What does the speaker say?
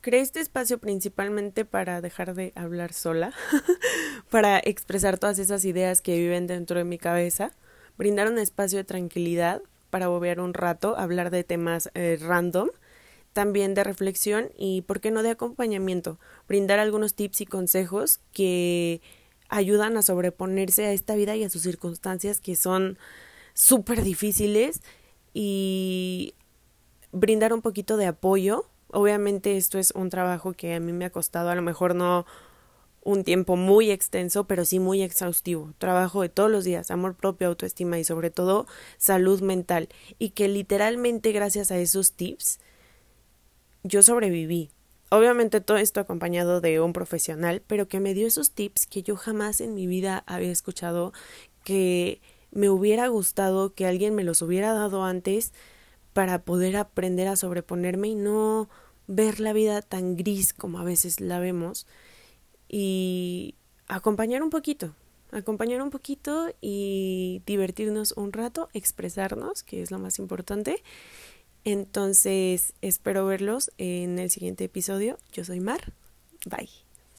Creé este espacio principalmente para dejar de hablar sola, para expresar todas esas ideas que viven dentro de mi cabeza, brindar un espacio de tranquilidad para bobear un rato, hablar de temas eh, random, también de reflexión y, ¿por qué no, de acompañamiento? Brindar algunos tips y consejos que ayudan a sobreponerse a esta vida y a sus circunstancias que son súper difíciles y brindar un poquito de apoyo. Obviamente esto es un trabajo que a mí me ha costado a lo mejor no un tiempo muy extenso, pero sí muy exhaustivo. Trabajo de todos los días, amor propio, autoestima y sobre todo salud mental. Y que literalmente gracias a esos tips yo sobreviví. Obviamente todo esto acompañado de un profesional, pero que me dio esos tips que yo jamás en mi vida había escuchado, que me hubiera gustado que alguien me los hubiera dado antes para poder aprender a sobreponerme y no ver la vida tan gris como a veces la vemos y acompañar un poquito, acompañar un poquito y divertirnos un rato, expresarnos, que es lo más importante. Entonces, espero verlos en el siguiente episodio. Yo soy Mar. Bye.